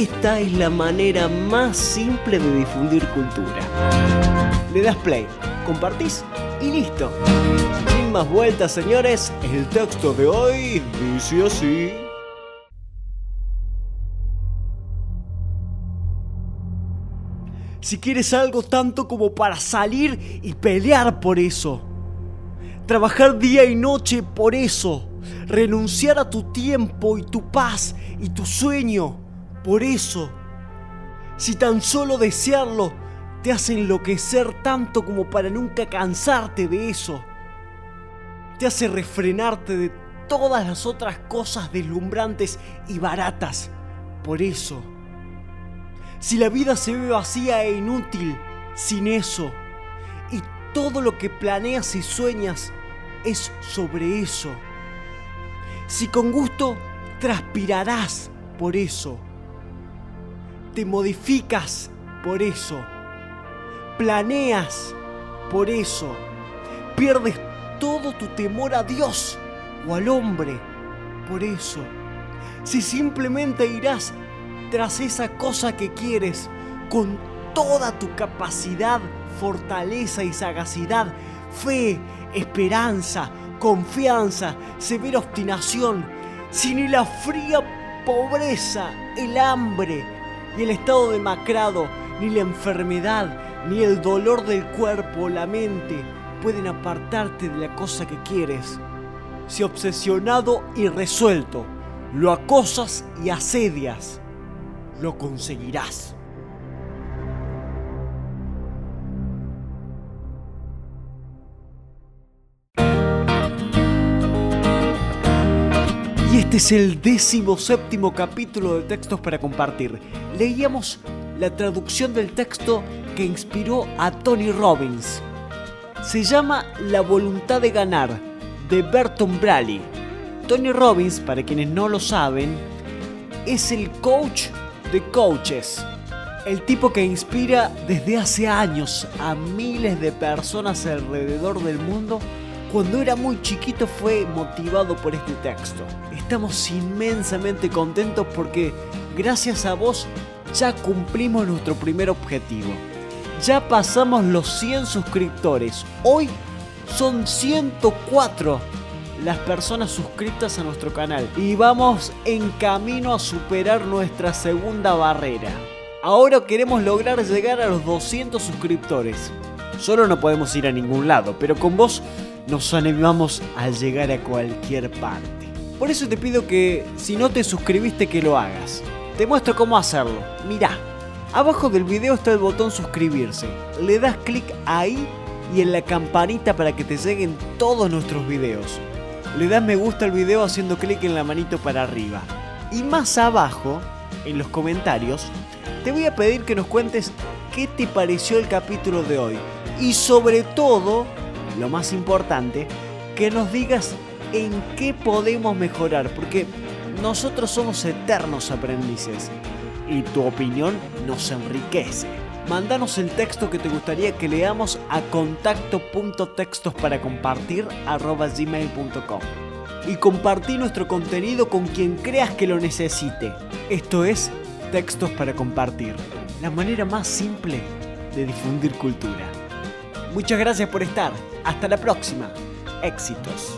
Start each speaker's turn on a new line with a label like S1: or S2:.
S1: Esta es la manera más simple de difundir cultura. Le das play, compartís y listo. Sin más vueltas, señores, el texto de hoy dice así. Si quieres algo tanto como para salir y pelear por eso. Trabajar día y noche por eso. Renunciar a tu tiempo y tu paz y tu sueño por eso. Si tan solo desearlo te hace enloquecer tanto como para nunca cansarte de eso. Te hace refrenarte de todas las otras cosas deslumbrantes y baratas. Por eso. Si la vida se ve vacía e inútil sin eso, y todo lo que planeas y sueñas es sobre eso. Si con gusto transpirarás por eso. Te modificas por eso. Planeas por eso. Pierdes todo tu temor a Dios o al hombre por eso. Si simplemente irás tras esa cosa que quieres con toda tu capacidad, fortaleza y sagacidad, fe, esperanza, confianza, severa obstinación, sin la fría pobreza, el hambre y el estado demacrado, ni la enfermedad, ni el dolor del cuerpo o la mente pueden apartarte de la cosa que quieres. Si obsesionado y resuelto lo acosas y asedias, lo conseguirás. Este es el décimo séptimo capítulo de Textos para Compartir. Leíamos la traducción del texto que inspiró a Tony Robbins. Se llama La voluntad de ganar, de Berton Braley. Tony Robbins, para quienes no lo saben, es el coach de coaches. El tipo que inspira desde hace años a miles de personas alrededor del mundo cuando era muy chiquito fue motivado por este texto. Estamos inmensamente contentos porque gracias a vos ya cumplimos nuestro primer objetivo. Ya pasamos los 100 suscriptores. Hoy son 104 las personas suscritas a nuestro canal y vamos en camino a superar nuestra segunda barrera. Ahora queremos lograr llegar a los 200 suscriptores. Solo no podemos ir a ningún lado, pero con vos nos animamos a llegar a cualquier parte. Por eso te pido que si no te suscribiste que lo hagas. Te muestro cómo hacerlo. Mirá, abajo del video está el botón suscribirse. Le das clic ahí y en la campanita para que te lleguen todos nuestros videos. Le das me gusta al video haciendo clic en la manito para arriba. Y más abajo, en los comentarios, te voy a pedir que nos cuentes qué te pareció el capítulo de hoy. Y sobre todo, lo más importante, que nos digas en qué podemos mejorar, porque nosotros somos eternos aprendices y tu opinión nos enriquece. Mándanos el texto que te gustaría que leamos a contacto.textosparaCompartir.gmail.com y compartí nuestro contenido con quien creas que lo necesite. Esto es Textos para Compartir, la manera más simple de difundir cultura. Muchas gracias por estar. Hasta la próxima. Éxitos.